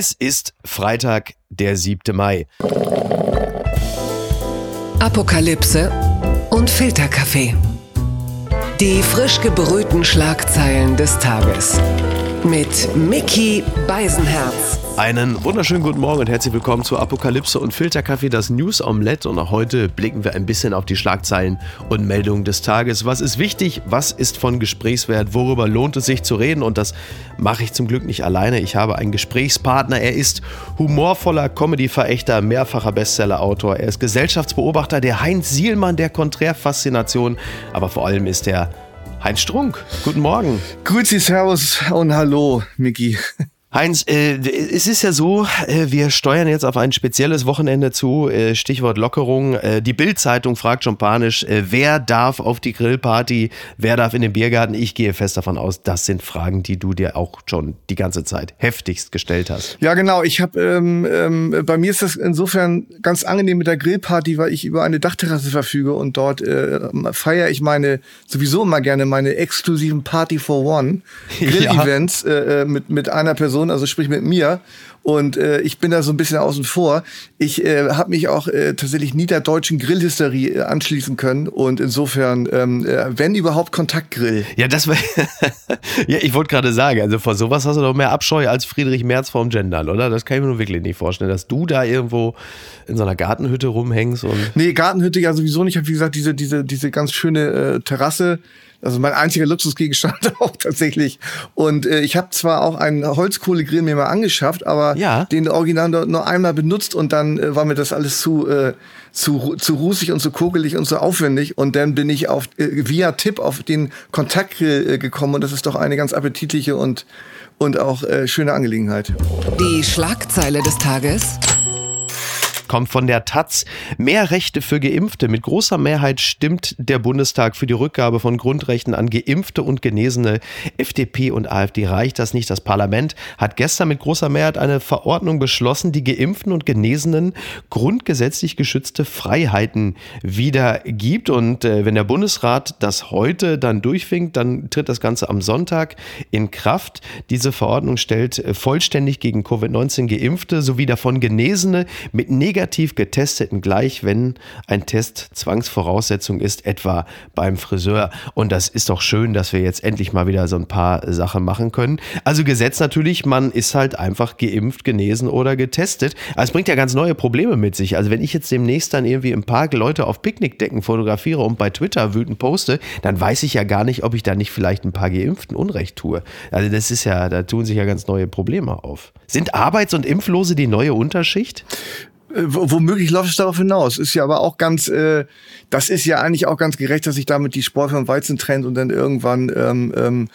Es ist Freitag, der 7. Mai. Apokalypse und Filterkaffee. Die frisch gebrühten Schlagzeilen des Tages. Mit Mickey Beisenherz. Einen wunderschönen guten Morgen und herzlich willkommen zu Apokalypse und Filterkaffee, das News Omelette. Und auch heute blicken wir ein bisschen auf die Schlagzeilen und Meldungen des Tages. Was ist wichtig? Was ist von Gesprächswert? Worüber lohnt es sich zu reden? Und das mache ich zum Glück nicht alleine. Ich habe einen Gesprächspartner. Er ist humorvoller Comedy-Verächter, mehrfacher Bestseller-Autor. Er ist Gesellschaftsbeobachter, der Heinz Sielmann der Konträrfaszination. Aber vor allem ist er Heinz Strunk. Guten Morgen. Grüezi, Servus und Hallo, Miki. Heinz, äh, es ist ja so, äh, wir steuern jetzt auf ein spezielles Wochenende zu, äh, Stichwort Lockerung. Äh, die Bild-Zeitung fragt schon panisch, äh, wer darf auf die Grillparty, wer darf in den Biergarten? Ich gehe fest davon aus, das sind Fragen, die du dir auch schon die ganze Zeit heftigst gestellt hast. Ja, genau. Ich habe, ähm, ähm, bei mir ist das insofern ganz angenehm mit der Grillparty, weil ich über eine Dachterrasse verfüge und dort äh, feiere ich meine, sowieso immer gerne meine exklusiven Party for One Grill-Events ja. äh, mit, mit einer Person Person, also sprich mit mir. Und äh, ich bin da so ein bisschen außen vor. Ich äh, habe mich auch äh, tatsächlich nie der deutschen Grillhysterie äh, anschließen können. Und insofern, ähm, äh, wenn überhaupt Kontaktgrill. Ja, das war. ja, ich wollte gerade sagen, also vor sowas hast du doch mehr Abscheu als Friedrich Merz vorm Gendern, oder? Das kann ich mir nur wirklich nicht vorstellen, dass du da irgendwo in so einer Gartenhütte rumhängst und. Nee, Gartenhütte ja sowieso nicht. Ich habe, wie gesagt, diese, diese, diese ganz schöne äh, Terrasse also mein einziger Luxusgegenstand auch tatsächlich. Und äh, ich habe zwar auch einen Holzkohlegrill mir mal angeschafft, aber ja. den Original nur einmal benutzt und dann äh, war mir das alles zu, äh, zu, zu rußig und zu kugelig und zu aufwendig. Und dann bin ich auf, äh, via Tipp auf den Kontaktgrill äh, gekommen und das ist doch eine ganz appetitliche und, und auch äh, schöne Angelegenheit. Die Schlagzeile des Tages kommt von der Taz. Mehr Rechte für Geimpfte. Mit großer Mehrheit stimmt der Bundestag für die Rückgabe von Grundrechten an Geimpfte und Genesene. FDP und AfD reicht das nicht. Das Parlament hat gestern mit großer Mehrheit eine Verordnung beschlossen, die Geimpften und Genesenen grundgesetzlich geschützte Freiheiten wieder gibt. Und äh, wenn der Bundesrat das heute dann durchwinkt, dann tritt das Ganze am Sonntag in Kraft. Diese Verordnung stellt äh, vollständig gegen Covid-19 Geimpfte sowie davon Genesene mit negativen negativ getesteten gleich, wenn ein Test Zwangsvoraussetzung ist, etwa beim Friseur. Und das ist doch schön, dass wir jetzt endlich mal wieder so ein paar Sachen machen können. Also Gesetz natürlich, man ist halt einfach geimpft, genesen oder getestet. Aber es bringt ja ganz neue Probleme mit sich. Also wenn ich jetzt demnächst dann irgendwie im Park Leute auf Picknickdecken fotografiere und bei Twitter wütend poste, dann weiß ich ja gar nicht, ob ich da nicht vielleicht ein paar Geimpften Unrecht tue. Also das ist ja, da tun sich ja ganz neue Probleme auf. Sind Arbeits- und Impflose die neue Unterschicht? Äh, womöglich läuft es darauf hinaus. Ist ja aber auch ganz, äh, das ist ja eigentlich auch ganz gerecht, dass sich damit die Spreu vom Weizen trennt und dann irgendwann ähm, ähm,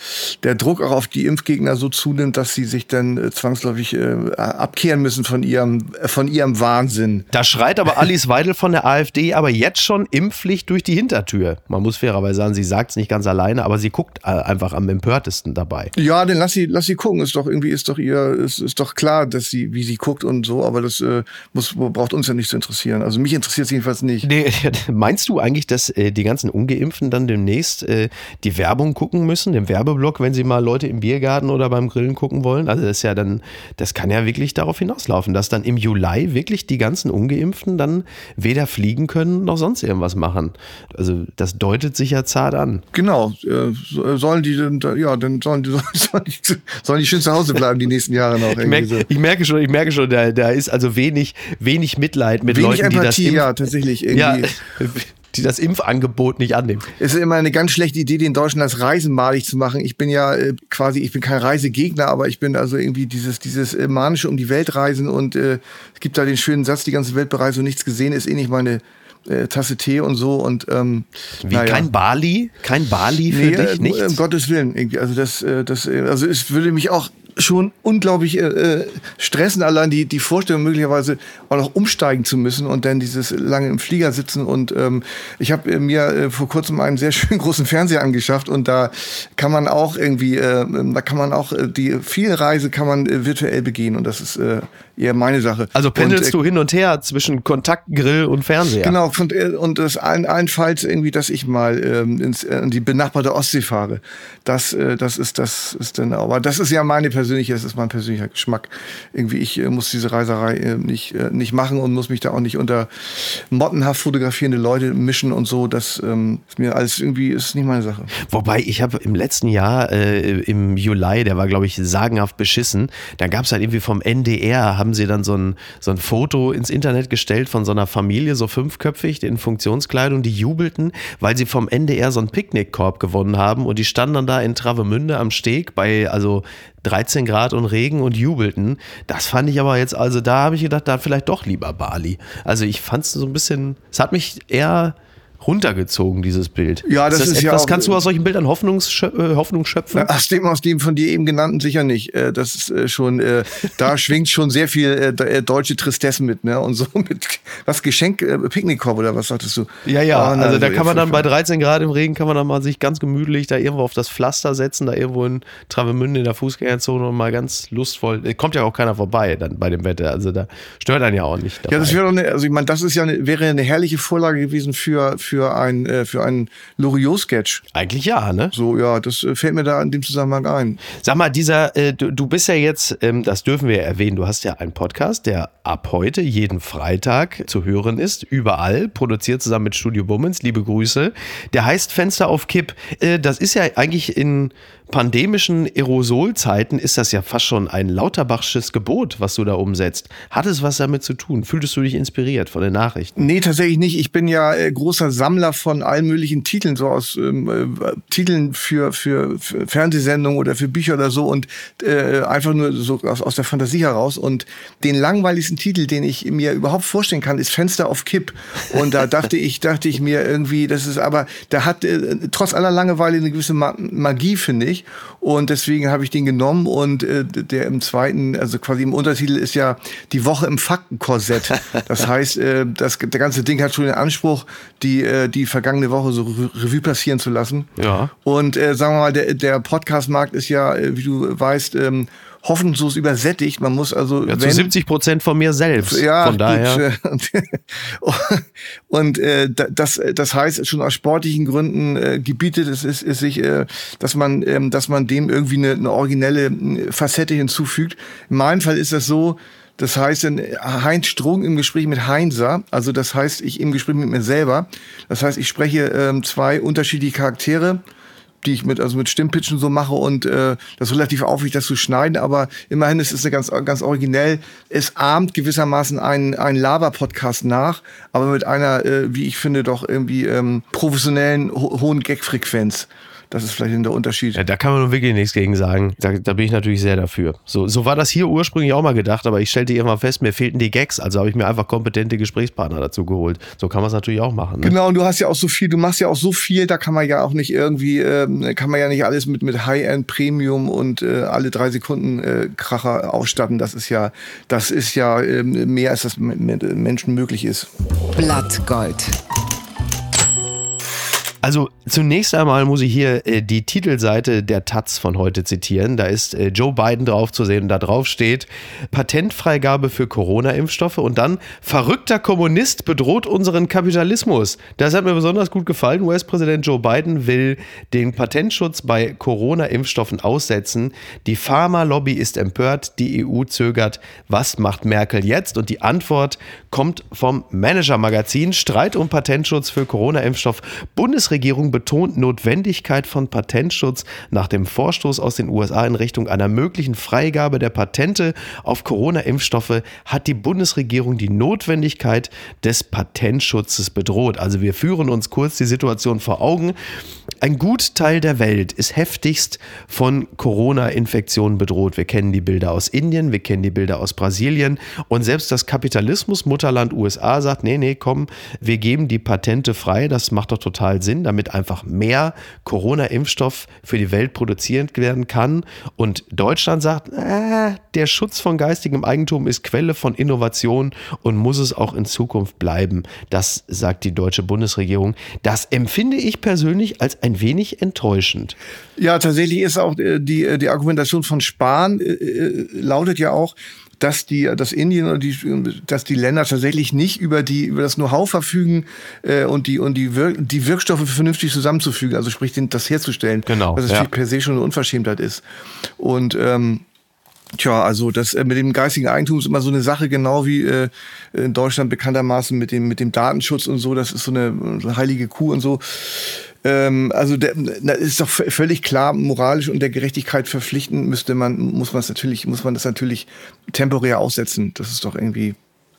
der Druck auch auf die Impfgegner so zunimmt, dass sie sich dann äh, zwangsläufig äh, abkehren müssen von ihrem, äh, von ihrem Wahnsinn. Da schreit aber Alice Weidel von der AfD aber jetzt schon Impfpflicht durch die Hintertür. Man muss fairerweise sagen, sie sagt es nicht ganz alleine, aber sie guckt äh, einfach am empörtesten dabei. Ja, dann lass sie, lass sie gucken. Ist doch irgendwie, ist doch ihr, ist, ist doch klar, dass sie, wie sie guckt und so, aber das äh, muss braucht uns ja nicht zu interessieren. Also mich interessiert es jedenfalls nicht. Nee, meinst du eigentlich, dass äh, die ganzen Ungeimpften dann demnächst äh, die Werbung gucken müssen, den Werbeblock, wenn sie mal Leute im Biergarten oder beim Grillen gucken wollen? Also das ist ja dann, das kann ja wirklich darauf hinauslaufen, dass dann im Juli wirklich die ganzen Ungeimpften dann weder fliegen können noch sonst irgendwas machen. Also das deutet sich ja zart an. Genau. Äh, sollen die dann, ja, dann sollen die, sollen die, sollen die schön zu Hause bleiben die nächsten Jahre noch. Ich merke, so. ich merke schon, ich merke schon, da, da ist also wenig, wenig Mitleid mit Wenig Leuten, Empathie, die das ja, tatsächlich irgendwie. Ja, die das Impfangebot nicht annehmen. Es ist immer eine ganz schlechte Idee, den Deutschen das Reisen malig zu machen. Ich bin ja äh, quasi, ich bin kein Reisegegner, aber ich bin also irgendwie dieses, dieses äh, manische um die Welt reisen und äh, es gibt da den schönen Satz, die ganze Welt bereist und nichts gesehen, ist eh nicht meine äh, Tasse Tee und so und ähm, wie naja. kein Bali, kein Bali für nee, dich, nicht? Um Gottes Willen irgendwie. Also das, äh, das, also es würde mich auch schon unglaublich äh, äh, stressen, allein die, die Vorstellung möglicherweise auch noch umsteigen zu müssen und dann dieses lange im Flieger sitzen. Und ähm, ich habe äh, mir äh, vor kurzem einen sehr schönen großen Fernseher angeschafft und da kann man auch irgendwie, äh, da kann man auch äh, die viel Reise kann man virtuell begehen und das ist äh, eher meine Sache. Also pendelst und, äh, du hin und her zwischen Kontaktgrill und Fernseher? Genau, und, äh, und das ein, allenfalls irgendwie, dass ich mal ähm, ins, äh, in die benachbarte Ostsee fahre. Das, äh, das ist das ist dann, aber das ist ja meine persönliche, das ist mein persönlicher Geschmack. irgendwie ich äh, muss diese Reiserei äh, nicht, äh, nicht machen und muss mich da auch nicht unter mottenhaft fotografierende Leute mischen und so. Das ähm, ist mir alles irgendwie ist nicht meine Sache. Wobei ich habe im letzten Jahr äh, im Juli, der war glaube ich sagenhaft beschissen, da gab es halt irgendwie vom NDR, haben sie dann so ein, so ein Foto ins Internet gestellt von so einer Familie, so fünfköpfig, in Funktionskleidung, die jubelten, weil sie vom NDR so einen Picknickkorb gewonnen haben und die standen dann da in Travemünde am Steg bei also 13 Grad und Regen und jubelten. Das fand ich aber jetzt, also da habe ich gedacht, da vielleicht doch lieber Bali. Also ich fand es so ein bisschen, es hat mich eher runtergezogen, dieses Bild. Ja, das ist, das ist ja auch, kannst du aus solchen Bildern äh, Hoffnung schöpfen? Aus dem, aus dem von dir eben genannten sicher nicht. Äh, das ist äh, schon, da schwingt schon sehr viel deutsche Tristesse mit, ne? Und so mit, was Geschenk, Picknickkorb oder was sagtest du? Ja, ja, oh, also da kann man dann bei 13 Grad im Regen, kann man dann mal sich ganz gemütlich da irgendwo auf das Pflaster setzen, da irgendwo in Travemünde in der Fußgängerzone und mal ganz lustvoll, kommt ja auch keiner vorbei dann bei dem Wetter, also da stört einen ja auch nicht. Dabei. Ja, das wäre eine, also ich meine, das ist ja eine, wäre eine herrliche Vorlage gewesen für, für für ein äh, für einen Loriot-Sketch. Eigentlich ja, ne? So, ja, das äh, fällt mir da in dem Zusammenhang ein. Sag mal, dieser, äh, du, du bist ja jetzt, ähm, das dürfen wir erwähnen, du hast ja einen Podcast, der ab heute jeden Freitag zu hören ist, überall, produziert zusammen mit Studio Bummens. Liebe Grüße. Der heißt Fenster auf Kipp. Äh, das ist ja eigentlich in pandemischen Aerosolzeiten ist das ja fast schon ein Lauterbachsches Gebot, was du da umsetzt. Hat es was damit zu tun? Fühltest du dich inspiriert von den Nachrichten? Nee, tatsächlich nicht. Ich bin ja äh, großer Sammler von allen möglichen Titeln, so aus ähm, äh, Titeln für, für, für, Fernsehsendungen oder für Bücher oder so und äh, einfach nur so aus, aus der Fantasie heraus. Und den langweiligsten Titel, den ich mir überhaupt vorstellen kann, ist Fenster auf Kipp. Und da dachte ich, dachte ich mir irgendwie, das ist aber, da hat äh, trotz aller Langeweile eine gewisse Magie, finde ich. Und deswegen habe ich den genommen und äh, der im zweiten, also quasi im Untertitel ist ja die Woche im Faktenkorsett. Das heißt, äh, das, der ganze Ding hat schon den Anspruch, die, äh, die vergangene Woche so Revue passieren zu lassen. Ja. Und äh, sagen wir mal, der, der Podcast-Markt ist ja, äh, wie du weißt, ähm, hoffnungslos übersättigt. Man muss also. Ja, wenn, zu 70 Prozent von mir selbst. Ja, von daher. Gut, und äh, das, das heißt, schon aus sportlichen Gründen äh, gebietet es, ist, ist sich, äh, dass man, ähm, dass man dem irgendwie eine, eine originelle äh, Facette hinzufügt. In meinem Fall ist das so, das heißt, Heinz Strung im Gespräch mit Heinzer, also das heißt, ich im Gespräch mit mir selber. Das heißt, ich spreche ähm, zwei unterschiedliche Charaktere die ich mit, also mit Stimmpitchen so mache und äh, das ist relativ aufwendig, das zu schneiden, aber immerhin ist es ganz, ganz originell. Es ahmt gewissermaßen einen, einen Lava-Podcast nach, aber mit einer, äh, wie ich finde, doch irgendwie ähm, professionellen, ho hohen Gag-Frequenz. Das ist vielleicht der Unterschied. Ja, da kann man wirklich nichts gegen sagen. Da, da, bin ich natürlich sehr dafür. So, so war das hier ursprünglich auch mal gedacht, aber ich stellte irgendwann fest, mir fehlten die Gags. Also habe ich mir einfach kompetente Gesprächspartner dazu geholt. So kann man es natürlich auch machen. Ne? Genau, und du hast ja auch so viel, du machst ja auch so viel, da kann man ja auch nicht irgendwie, ähm, kann man ja nicht alles mit, mit High-End Premium und äh, alle drei Sekunden äh, Kracher ausstatten. Das ist ja, das ist ja äh, mehr als das mit Menschen möglich ist. Blattgold. Also zunächst einmal muss ich hier äh, die Titelseite der Taz von heute zitieren. Da ist äh, Joe Biden drauf zu sehen und da drauf steht Patentfreigabe für Corona-Impfstoffe und dann verrückter Kommunist bedroht unseren Kapitalismus. Das hat mir besonders gut gefallen. US-Präsident Joe Biden will den Patentschutz bei Corona-Impfstoffen aussetzen. Die Pharma-Lobby ist empört, die EU zögert. Was macht Merkel jetzt? Und die Antwort kommt vom Manager-Magazin. Streit um Patentschutz für Corona-Impfstoff. Bundesregierung Bundesregierung betont Notwendigkeit von Patentschutz nach dem Vorstoß aus den USA in Richtung einer möglichen Freigabe der Patente auf Corona-Impfstoffe hat die Bundesregierung die Notwendigkeit des Patentschutzes bedroht. Also wir führen uns kurz die Situation vor Augen. Ein Gutteil der Welt ist heftigst von Corona-Infektionen bedroht. Wir kennen die Bilder aus Indien, wir kennen die Bilder aus Brasilien und selbst das Kapitalismus-Mutterland USA sagt, nee, nee, komm, wir geben die Patente frei, das macht doch total Sinn damit einfach mehr Corona-Impfstoff für die Welt produziert werden kann. Und Deutschland sagt, äh, der Schutz von geistigem Eigentum ist Quelle von Innovation und muss es auch in Zukunft bleiben. Das sagt die deutsche Bundesregierung. Das empfinde ich persönlich als ein wenig enttäuschend. Ja, tatsächlich ist auch äh, die, äh, die Argumentation von Spahn äh, äh, lautet ja auch, dass die, dass Indien und die, dass die Länder tatsächlich nicht über die, über das Know-how verfügen äh, und die und die, Wirk die Wirkstoffe vernünftig zusammenzufügen, also sprich den, das herzustellen, genau, was es ja. per se schon eine Unverschämtheit ist. Und ähm, Tja, also das äh, mit dem geistigen Eigentum ist immer so eine Sache, genau wie äh, in Deutschland bekanntermaßen mit dem mit dem Datenschutz und so. Das ist so eine, so eine heilige Kuh und so. Ähm, also der, na, ist doch völlig klar, moralisch und der Gerechtigkeit verpflichten müsste man, muss man es natürlich, muss man das natürlich temporär aussetzen. Das ist doch irgendwie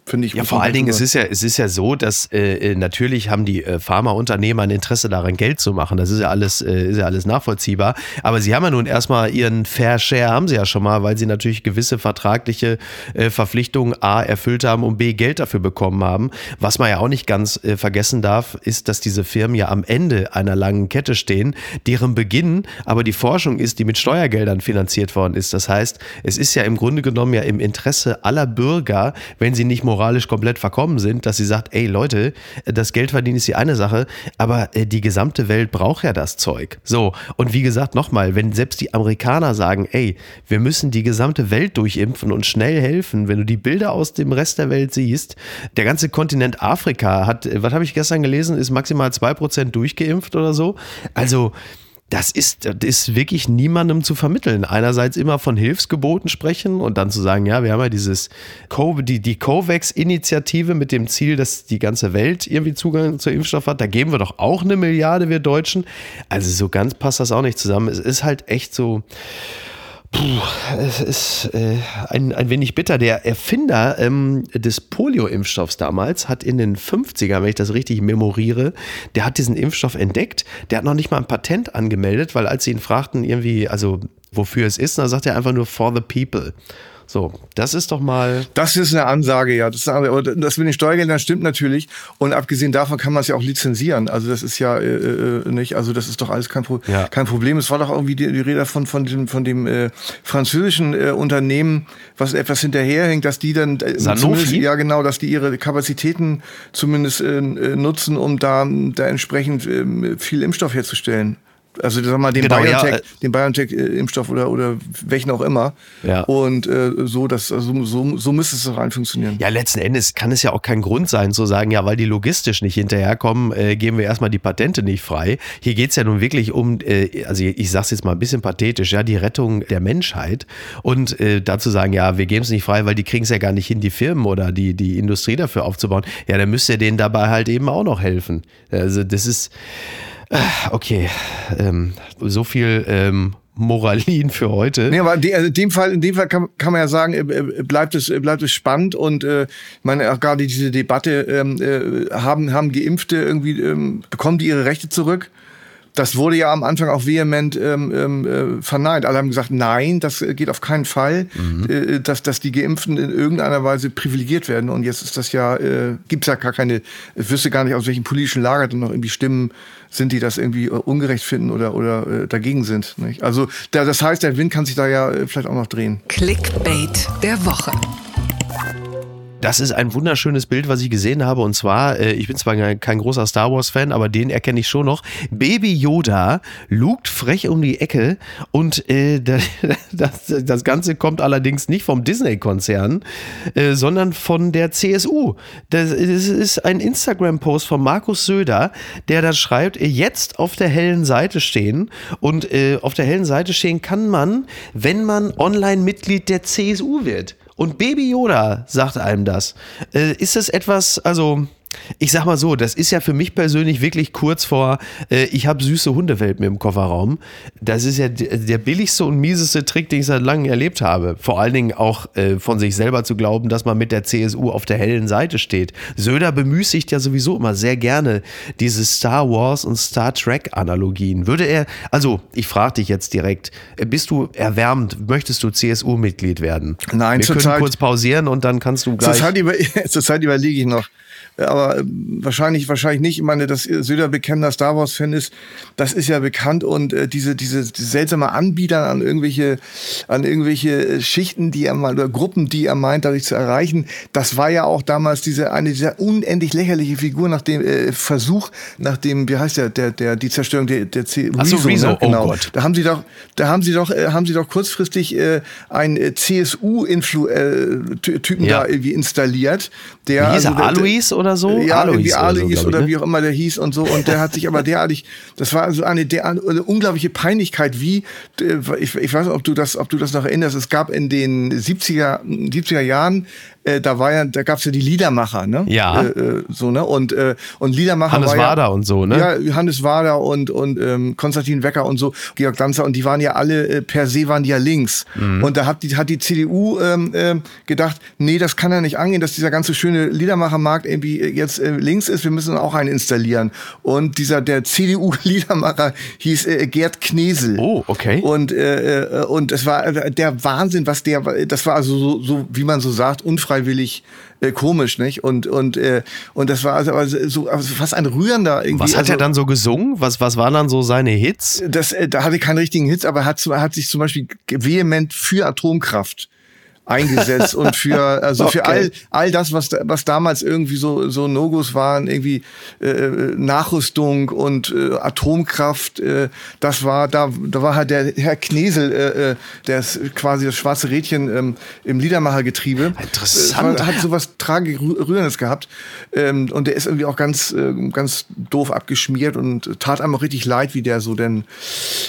finde ich. Ja, vor allen Dingen, es ist ja, es ist ja so, dass äh, äh, natürlich haben die äh, Pharmaunternehmer ein Interesse daran, Geld zu machen. Das ist ja alles, äh, ist ja alles nachvollziehbar. Aber sie haben ja nun erstmal ihren Fair Share, haben sie ja schon mal, weil sie natürlich gewisse vertragliche äh, Verpflichtungen A erfüllt haben und B Geld dafür bekommen haben. Was man ja auch nicht ganz äh, vergessen darf, ist, dass diese Firmen ja am Ende einer langen Kette stehen, deren Beginn aber die Forschung ist, die mit Steuergeldern finanziert worden ist. Das heißt, es ist ja im Grunde genommen ja im Interesse aller Bürger, wenn sie nicht more moralisch komplett verkommen sind, dass sie sagt, ey Leute, das Geld verdienen ist die eine Sache, aber äh, die gesamte Welt braucht ja das Zeug. So, und wie gesagt, nochmal, wenn selbst die Amerikaner sagen, ey, wir müssen die gesamte Welt durchimpfen und schnell helfen, wenn du die Bilder aus dem Rest der Welt siehst, der ganze Kontinent Afrika hat, was habe ich gestern gelesen, ist maximal 2% durchgeimpft oder so. Also, das ist, das ist wirklich niemandem zu vermitteln. Einerseits immer von Hilfsgeboten sprechen und dann zu sagen, ja, wir haben ja dieses Co die, die COVAX-Initiative mit dem Ziel, dass die ganze Welt irgendwie Zugang zu Impfstoff hat. Da geben wir doch auch eine Milliarde, wir Deutschen. Also so ganz passt das auch nicht zusammen. Es ist halt echt so Puh, es ist äh, ein, ein wenig bitter. Der Erfinder ähm, des Polio-Impfstoffs damals hat in den 50ern, wenn ich das richtig memoriere, der hat diesen Impfstoff entdeckt. Der hat noch nicht mal ein Patent angemeldet, weil als sie ihn fragten, irgendwie, also wofür es ist, dann sagt er einfach nur for the people. So, das ist doch mal. Das ist eine Ansage, ja. Das, eine, das mit den Steuergeldern stimmt natürlich. Und abgesehen davon kann man es ja auch lizenzieren. Also das ist ja äh, äh, nicht, also das ist doch alles kein, Pro ja. kein Problem. Es war doch irgendwie die, die Rede von, von dem, von dem äh, französischen äh, Unternehmen, was etwas hinterherhängt, dass die dann äh, Sanofi? ja genau, dass die ihre Kapazitäten zumindest äh, äh nutzen, um da, da entsprechend äh, viel Impfstoff herzustellen. Also sag mal, den genau, BioNTech, ja. den BioNTech-Impfstoff oder, oder welchen auch immer. Ja. Und äh, so, das, also, so, so müsste es rein funktionieren. Ja, letzten Endes kann es ja auch kein Grund sein zu sagen, ja, weil die logistisch nicht hinterherkommen, äh, geben wir erstmal die Patente nicht frei. Hier geht es ja nun wirklich um, äh, also ich sage es jetzt mal ein bisschen pathetisch, ja, die Rettung der Menschheit. Und äh, dazu sagen, ja, wir geben es nicht frei, weil die kriegen es ja gar nicht hin, die Firmen oder die, die Industrie dafür aufzubauen. Ja, dann müsst ihr denen dabei halt eben auch noch helfen. Also das ist okay, ähm, so viel ähm, Moralin für heute. Nee, aber also in dem Fall, in dem Fall kann, kann man ja sagen, äh, äh, bleibt es, bleibt es spannend und äh, meine auch gerade diese Debatte ähm, äh, haben haben Geimpfte irgendwie ähm, bekommen die ihre Rechte zurück? Das wurde ja am Anfang auch vehement ähm, ähm, äh, verneint. Alle haben gesagt, nein, das geht auf keinen Fall, mhm. äh, dass, dass die Geimpften in irgendeiner Weise privilegiert werden. Und jetzt ist das ja, äh, gibt es ja gar keine, ich wüsste gar nicht, aus welchem politischen Lager dann noch irgendwie Stimmen sind, die das irgendwie äh, ungerecht finden oder, oder äh, dagegen sind. Nicht? Also da, das heißt, der Wind kann sich da ja äh, vielleicht auch noch drehen. Clickbait der Woche. Das ist ein wunderschönes Bild, was ich gesehen habe. Und zwar, äh, ich bin zwar kein großer Star Wars-Fan, aber den erkenne ich schon noch. Baby Yoda lugt frech um die Ecke und äh, das, das Ganze kommt allerdings nicht vom Disney-Konzern, äh, sondern von der CSU. Das, ist ein Instagram-Post von Markus Söder, der da schreibt, jetzt auf der hellen Seite stehen. Und äh, auf der hellen Seite stehen kann man, wenn man Online-Mitglied der CSU wird. Und Baby Yoda sagt einem das. Äh, ist es etwas, also ich sag mal so, das ist ja für mich persönlich wirklich kurz vor, äh, ich habe süße Hundewelpen im Kofferraum. Das ist ja der billigste und mieseste Trick, den ich seit langem erlebt habe. Vor allen Dingen auch äh, von sich selber zu glauben, dass man mit der CSU auf der hellen Seite steht. Söder bemüßigt ja sowieso immer sehr gerne diese Star Wars und Star Trek Analogien. Würde er, also ich frage dich jetzt direkt, äh, bist du erwärmt, möchtest du CSU-Mitglied werden? Nein, Wir können kurz pausieren und dann kannst du gleich. Zurzeit, über, zurzeit überlege ich noch aber ähm, wahrscheinlich, wahrscheinlich nicht. Ich meine, dass Söder bekennender Star Wars-Fan ist, das ist ja bekannt und äh, diese, diese, diese seltsame Anbieter an irgendwelche, an irgendwelche äh, Schichten, die er mal, oder Gruppen, die er meint, dadurch zu erreichen, das war ja auch damals diese, eine dieser unendlich lächerliche Figur nach dem äh, Versuch, nach dem, wie heißt der, der, der, die Zerstörung der, der C Ach so, Rezo, ne? Oh genau. Oh Gott. Da haben sie doch, da haben sie doch, äh, haben sie doch kurzfristig äh, einen äh, CSU-Typen äh, ja. da irgendwie installiert, der. Wie hieß er, also, Alois oder so? so? Ja, Alois irgendwie Alois so, oder ne? wie auch immer der hieß und so. Und der hat sich aber derartig, das war also eine, der, eine unglaubliche Peinlichkeit, wie, ich, ich weiß nicht, ob du das, ob du das noch erinnerst, es gab in den 70er, 70er Jahren äh, da war ja, da gab's ja die Liedermacher, ne? Ja. Äh, äh so, ne? Und, äh, und Liedermacher Hannes war Wader und so, ne? Ja, Hannes Wader und, und ähm, Konstantin Wecker und so, Georg Danzer und die waren ja alle, äh, per se waren die ja links. Mhm. Und da hat die, hat die CDU ähm, äh, gedacht, nee, das kann ja nicht angehen, dass dieser ganze schöne Liedermachermarkt irgendwie äh, jetzt links ist, wir müssen auch einen installieren. Und dieser, der CDU-Liedermacher hieß äh, Gerd Knesel. Oh, okay. Und, äh, und es war der Wahnsinn, was der, das war also so, so wie man so sagt, unfrei unfreiwillig äh, komisch, nicht? Und und äh, und das war also, also so also fast ein rührender irgendwie. Was hat also, er dann so gesungen? Was was waren dann so seine Hits? Das äh, da hatte ich keinen richtigen Hits, aber er hat hat sich zum Beispiel vehement für Atomkraft eingesetzt und für also okay. für all all das was was damals irgendwie so so Nogos waren irgendwie äh, Nachrüstung und äh, Atomkraft äh, das war da da war halt der Herr Knesel äh, äh der ist quasi das schwarze Rädchen ähm, im Liedermachergetriebe. Interessant. Äh, hat sowas tragisch rührendes gehabt. Ähm, und der ist irgendwie auch ganz äh, ganz doof abgeschmiert und tat einem auch richtig leid wie der so denn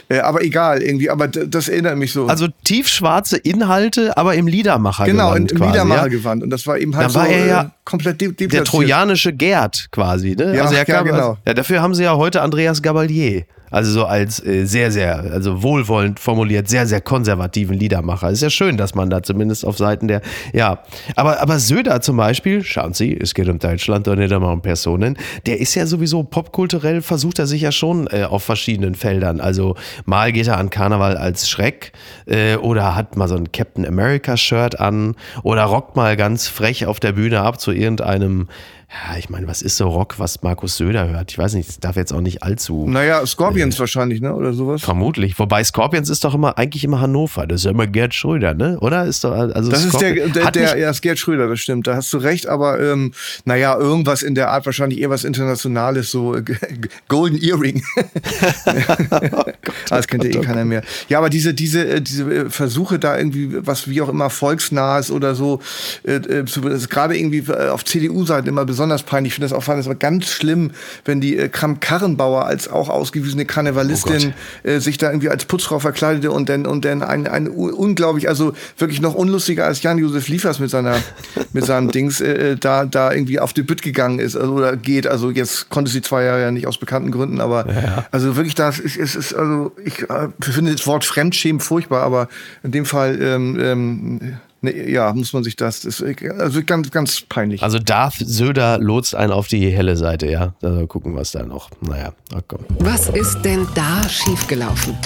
äh, aber egal irgendwie aber das erinnert mich so. Also tiefschwarze Inhalte aber im Lied Liedermacher genau, gewandt. Genau, im Liedermacher gewandt. Und das war eben halt da so war er ja äh, komplett de Der trojanische Gerd quasi. Ne? Ja, also ja, genau. Ja, dafür haben sie ja heute Andreas Gabalier. Also so als äh, sehr, sehr, also wohlwollend formuliert, sehr, sehr konservativen Liedermacher. Ist ja schön, dass man da zumindest auf Seiten der, ja. Aber, aber Söder zum Beispiel, schauen Sie, es geht um Deutschland und nicht immer um Personen, der ist ja sowieso popkulturell, versucht er sich ja schon äh, auf verschiedenen Feldern. Also mal geht er an Karneval als Schreck äh, oder hat mal so ein Captain America Shirt an oder rockt mal ganz frech auf der Bühne ab zu irgendeinem ja, ich meine, was ist so Rock, was Markus Söder hört? Ich weiß nicht, das darf jetzt auch nicht allzu. Naja, Scorpions äh, wahrscheinlich, ne? Oder sowas? Vermutlich. Wobei Scorpions ist doch immer, eigentlich immer Hannover. Das ist ja immer Gerd Schröder, ne? Oder? Ist doch, also das Scorpion, ist der, der, der ja, ist Gerd Schröder, das stimmt. Da hast du recht, aber ähm, naja, irgendwas in der Art, wahrscheinlich eher was Internationales, so äh, Golden Earring. oh Gott, das kennt ja eh keiner mehr. Ja, aber diese, diese, äh, diese äh, Versuche da irgendwie, was wie auch immer volksnahes oder so, äh, gerade irgendwie auf CDU-Seiten immer besonders besonders peinlich. Ich finde das auch fand das war ganz schlimm, wenn die äh, Kram-Karrenbauer als auch ausgewiesene Karnevalistin oh äh, sich da irgendwie als Putzfrau verkleidete und dann und dann ein, ein unglaublich, also wirklich noch unlustiger als Jan-Josef Liefers mit seiner mit seinem Dings äh, äh, da da irgendwie auf die Bütt gegangen ist also, oder geht. Also jetzt konnte sie zwei Jahre ja nicht aus bekannten Gründen, aber ja. also wirklich das ist, ist, ist also ich äh, finde das Wort Fremdschämen furchtbar, aber in dem Fall ähm, ähm, Nee, ja, muss man sich das, das ist also ganz, ganz peinlich. Also Darth Söder lotst einen auf die helle Seite, ja. Also gucken, was da noch. Naja, oh, komm. Was ist denn da schiefgelaufen?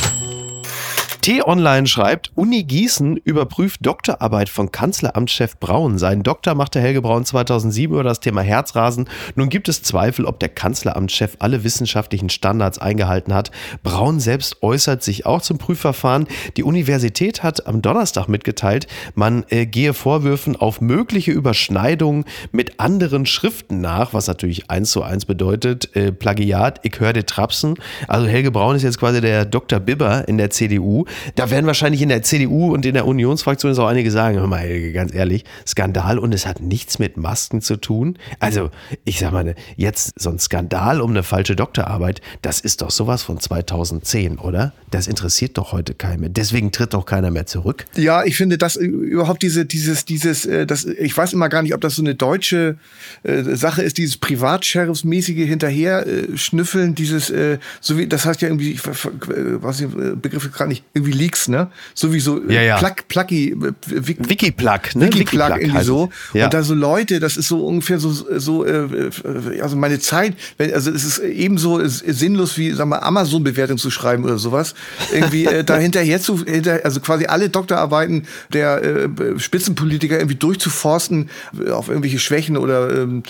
T-Online schreibt, Uni Gießen überprüft Doktorarbeit von Kanzleramtschef Braun. Seinen Doktor machte Helge Braun 2007 über das Thema Herzrasen. Nun gibt es Zweifel, ob der Kanzleramtschef alle wissenschaftlichen Standards eingehalten hat. Braun selbst äußert sich auch zum Prüfverfahren. Die Universität hat am Donnerstag mitgeteilt, man äh, gehe Vorwürfen auf mögliche Überschneidungen mit anderen Schriften nach, was natürlich eins zu eins bedeutet, äh, Plagiat, ich höre die Trapsen. Also Helge Braun ist jetzt quasi der Dr. Bibber in der CDU. Da werden wahrscheinlich in der CDU und in der Unionsfraktion auch einige sagen, hör mal, ganz ehrlich, Skandal und es hat nichts mit Masken zu tun. Also, ich sag mal, jetzt so ein Skandal um eine falsche Doktorarbeit, das ist doch sowas von 2010, oder? Das interessiert doch heute keinen mehr. Deswegen tritt doch keiner mehr zurück. Ja, ich finde, dass überhaupt diese, dieses, dieses, äh, das, ich weiß immer gar nicht, ob das so eine deutsche äh, Sache ist, dieses Privatsheriffsmäßige hinterher äh, schnüffeln, dieses, äh, so wie, das heißt ja irgendwie, ich, was ich Begriffe gerade nicht, irgendwie Leaks, ne? Sowieso ja, ja. Plug, Pluggy, äh, Wikiplug, ne? Wikiplug irgendwie so. Ja. Und da so Leute, das ist so ungefähr so, so äh, äh also meine Zeit, also es ist ebenso sinnlos wie, sag mal, Amazon-Bewertung zu schreiben oder sowas. Irgendwie äh, da hinterher zu, hinter, also quasi alle Doktorarbeiten der äh, Spitzenpolitiker irgendwie durchzuforsten auf irgendwelche Schwächen oder, ähm,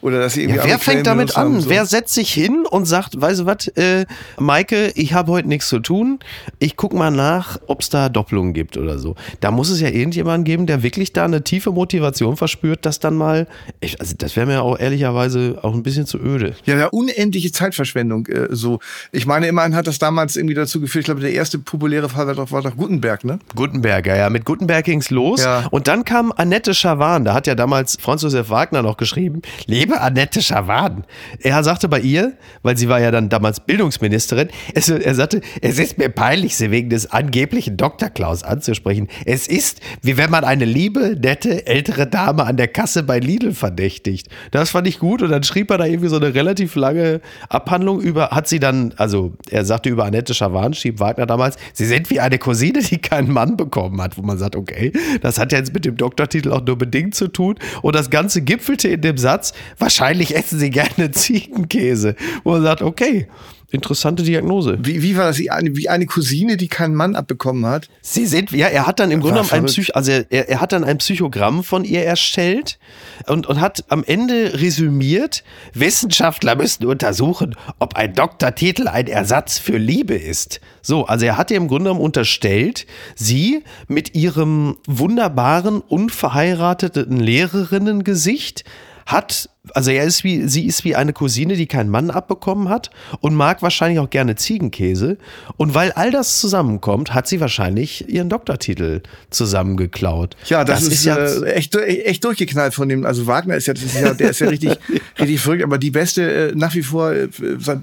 oder dass sie irgendwie. Ja, wer fängt damit an? So. Wer setzt sich hin und sagt, weißt du was, äh, Maike, ich habe heute nichts zu tun, ich gucke mal mal nach, ob es da Doppelungen gibt oder so. Da muss es ja irgendjemanden geben, der wirklich da eine tiefe Motivation verspürt, dass dann mal, ich, also das wäre mir auch ehrlicherweise auch ein bisschen zu öde. Ja, ja unendliche Zeitverschwendung äh, so. Ich meine, immerhin hat das damals irgendwie dazu geführt, ich glaube, der erste populäre Fall war doch, war doch Gutenberg, ne? Gutenberg, ja, ja. Mit Gutenberg ging's los. Ja. Und dann kam Annette Schawan, da hat ja damals Franz Josef Wagner noch geschrieben, liebe Annette Schawan. Er sagte bei ihr, weil sie war ja dann damals Bildungsministerin, es, er sagte, es ist mir peinlich, sie wegen des angeblichen Dr. Klaus anzusprechen. Es ist, wie wenn man eine liebe, nette, ältere Dame an der Kasse bei Lidl verdächtigt. Das fand ich gut und dann schrieb er da irgendwie so eine relativ lange Abhandlung über, hat sie dann, also er sagte über Annette Schawan, schrieb Wagner damals, sie sind wie eine Cousine, die keinen Mann bekommen hat, wo man sagt, okay, das hat ja jetzt mit dem Doktortitel auch nur bedingt zu tun und das Ganze gipfelte in dem Satz, wahrscheinlich essen sie gerne Ziegenkäse, wo man sagt, okay, Interessante Diagnose. Wie, wie war das? Wie eine Cousine, die keinen Mann abbekommen hat? Sie sind, ja, er hat dann im Grunde genommen ein Psych, also er, er hat dann ein Psychogramm von ihr erstellt und, und hat am Ende resümiert, Wissenschaftler müssen untersuchen, ob ein Doktortitel ein Ersatz für Liebe ist. So, also er hat ihr im Grunde genommen unterstellt, sie mit ihrem wunderbaren, unverheirateten Lehrerinnengesicht hat also er ist wie, sie ist wie eine Cousine, die keinen Mann abbekommen hat und mag wahrscheinlich auch gerne Ziegenkäse. Und weil all das zusammenkommt, hat sie wahrscheinlich ihren Doktortitel zusammengeklaut. Ja, das, das ist, ist, ja äh, echt, echt durchgeknallt von dem. Also Wagner ist ja, ist ja der ist ja richtig, richtig verrückt. Aber die beste, äh, nach wie vor, äh,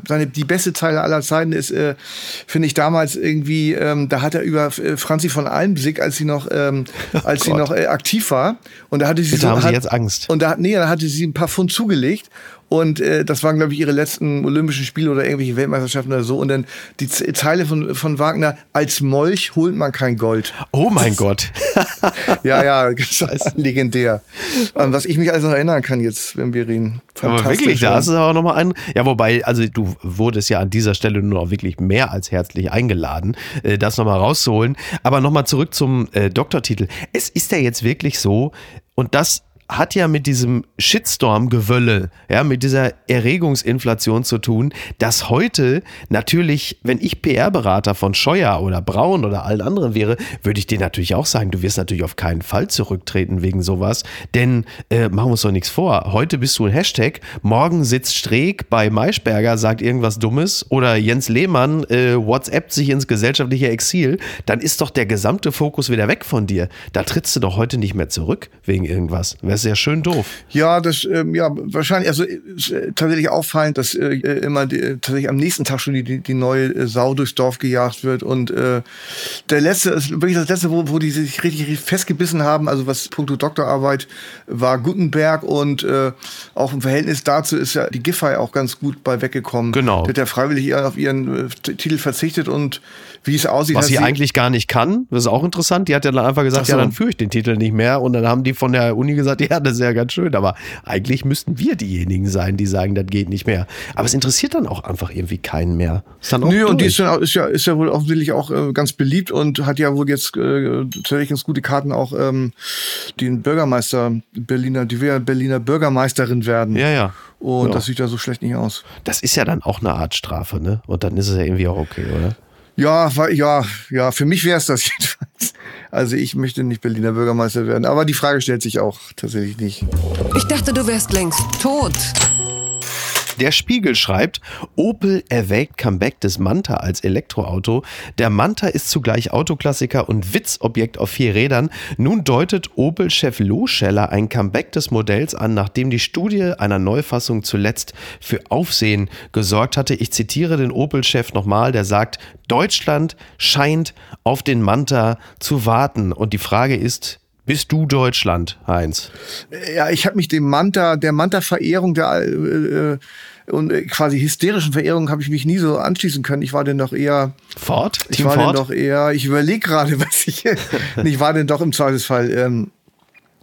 seine, die beste Zeile aller Zeiten ist, äh, finde ich damals irgendwie, ähm, da hat er über äh, Franzi von Almsick, als sie noch, ähm, als oh sie noch äh, aktiv war. Und da hatte sie Bitte so, haben hat, Sie jetzt Angst. Und da, nee, da hatte sie ein paar Pfund zugelegt und äh, das waren, glaube ich, ihre letzten Olympischen Spiele oder irgendwelche Weltmeisterschaften oder so. Und dann die Zeile von, von Wagner, als Molch holt man kein Gold. Oh mein Gott. ja, ja, das ist legendär. An was ich mich also erinnern kann jetzt, wenn wir reden. Aber wirklich, da ist es aber nochmal ein. Ja, wobei, also du wurdest ja an dieser Stelle nur noch wirklich mehr als herzlich eingeladen, äh, das nochmal rauszuholen. Aber nochmal zurück zum äh, Doktortitel. Es ist ja jetzt wirklich so, und das hat ja mit diesem Shitstorm-Gewölle, ja, mit dieser Erregungsinflation zu tun, dass heute natürlich, wenn ich PR-Berater von Scheuer oder Braun oder allen anderen wäre, würde ich dir natürlich auch sagen, du wirst natürlich auf keinen Fall zurücktreten wegen sowas, denn äh, machen wir uns doch nichts vor. Heute bist du ein Hashtag, morgen sitzt Streeck bei Maischberger, sagt irgendwas Dummes oder Jens Lehmann äh, WhatsAppt sich ins gesellschaftliche Exil, dann ist doch der gesamte Fokus wieder weg von dir. Da trittst du doch heute nicht mehr zurück wegen irgendwas. Sehr schön doof. Ja, das, ähm, ja, wahrscheinlich, also ist, äh, tatsächlich auffallend, dass äh, immer die, tatsächlich am nächsten Tag schon die, die, die neue äh, Sau durchs Dorf gejagt wird und äh, der letzte, ist wirklich das letzte, wo, wo die sich richtig, richtig festgebissen haben, also was punkto Doktorarbeit war Gutenberg und äh, auch im Verhältnis dazu ist ja die Giffey auch ganz gut bei weggekommen. Genau. Wird ja freiwillig auf ihren äh, Titel verzichtet und wie es aussieht. Was sie, sie eigentlich gar nicht kann, das ist auch interessant. Die hat ja dann einfach gesagt, so. ja, dann führe ich den Titel nicht mehr. Und dann haben die von der Uni gesagt, ja, das ist ja ganz schön. Aber eigentlich müssten wir diejenigen sein, die sagen, das geht nicht mehr. Aber es interessiert dann auch einfach irgendwie keinen mehr. Ist dann auch Nö, durch. und die ist, dann, ist, ja, ist ja wohl offensichtlich auch äh, ganz beliebt und hat ja wohl jetzt äh, tatsächlich ganz gute Karten auch ähm, den Bürgermeister Berliner, die will ja Berliner Bürgermeisterin werden. Ja, ja. Und ja. das sieht ja so schlecht nicht aus. Das ist ja dann auch eine Art Strafe, ne? Und dann ist es ja irgendwie auch okay, oder? Ja, ja, ja, für mich wäre es das jedenfalls. Also ich möchte nicht Berliner Bürgermeister werden, aber die Frage stellt sich auch tatsächlich nicht. Ich dachte, du wärst längst tot. Der Spiegel schreibt, Opel erwägt Comeback des Manta als Elektroauto. Der Manta ist zugleich Autoklassiker und Witzobjekt auf vier Rädern. Nun deutet Opel-Chef Loscheller ein Comeback des Modells an, nachdem die Studie einer Neufassung zuletzt für Aufsehen gesorgt hatte. Ich zitiere den Opel-Chef nochmal, der sagt, Deutschland scheint auf den Manta zu warten. Und die Frage ist, bist du Deutschland, Heinz? Ja, ich habe mich dem Manta, der Manta-Verehrung, der äh, äh und äh, quasi hysterischen Verehrung habe ich mich nie so anschließen können. Ich war denn doch eher fort. Ich Team war Ford? denn doch eher. Ich überlege gerade, was ich. ich war denn doch im Zweifelsfall ähm,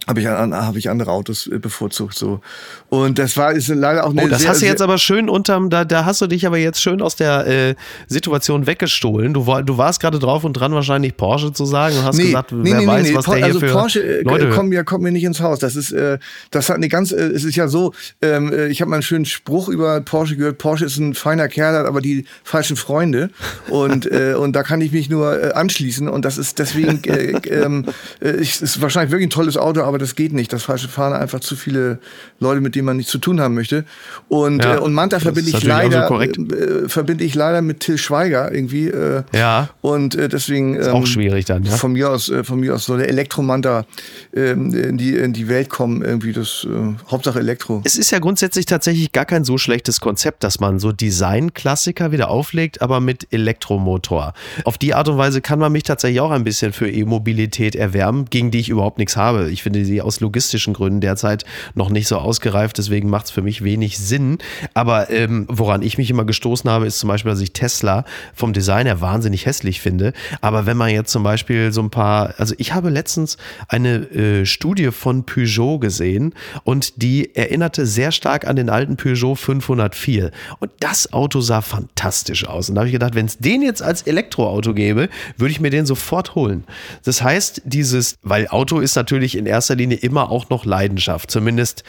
habe ich, hab ich andere Autos äh, bevorzugt so. Und das war ist leider auch eine oh, das sehr, hast du jetzt aber schön unterm da, da hast du dich aber jetzt schön aus der äh, Situation weggestohlen. Du, du warst gerade drauf und dran wahrscheinlich Porsche zu sagen und hast nee, gesagt nee, wer nee, weiß nee, was der also hier für Porsche äh, Leute kommt mir kommt mir nicht ins Haus. Das ist äh, das hat eine ganz äh, es ist ja so ähm, äh, ich habe mal einen schönen Spruch über Porsche gehört Porsche ist ein feiner Kerl hat aber die falschen Freunde. Und und da kann ich mich nur anschließen. Und das ist deswegen äh, äh, äh, ist wahrscheinlich wirklich ein tolles Auto aber das geht nicht. Das falsche Fahren einfach zu viele Leute, mit denen man nichts zu tun haben möchte. Und, ja, äh, und Manta verbinde ich leider, so äh, verbinde ich leider mit Till Schweiger irgendwie. Äh, ja. Und äh, deswegen. Ist auch ähm, schwierig dann, ja. Von mir aus, äh, von mir aus soll der Elektromanta ähm, in, die, in die Welt kommen, irgendwie das äh, Hauptsache Elektro. Es ist ja grundsätzlich tatsächlich gar kein so schlechtes Konzept, dass man so Design-Klassiker wieder auflegt, aber mit Elektromotor. Auf die Art und Weise kann man mich tatsächlich auch ein bisschen für E-Mobilität erwärmen, gegen die ich überhaupt nichts habe. Ich finde sie aus logistischen Gründen derzeit noch nicht so ausgereift, deswegen macht es für mich wenig Sinn. Aber ähm, woran ich mich immer gestoßen habe, ist zum Beispiel, dass ich Tesla vom Design her wahnsinnig hässlich finde. Aber wenn man jetzt zum Beispiel so ein paar, also ich habe letztens eine äh, Studie von Peugeot gesehen und die erinnerte sehr stark an den alten Peugeot 504. Und das Auto sah fantastisch aus. Und da habe ich gedacht, wenn es den jetzt als Elektroauto gäbe, würde ich mir den sofort holen. Das heißt, dieses, weil Auto ist natürlich in erster Linie immer auch noch Leidenschaft, zumindest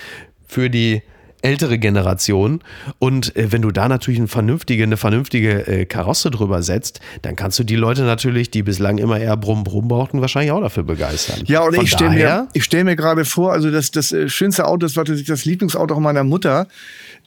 für die ältere Generation. Und äh, wenn du da natürlich eine vernünftige, eine vernünftige äh, Karosse drüber setzt, dann kannst du die Leute natürlich, die bislang immer eher Brumm Brumm brauchten, wahrscheinlich auch dafür begeistern. Ja, und Von ich stelle mir, stell mir gerade vor, also das, das äh, schönste Auto, das war das Lieblingsauto meiner Mutter.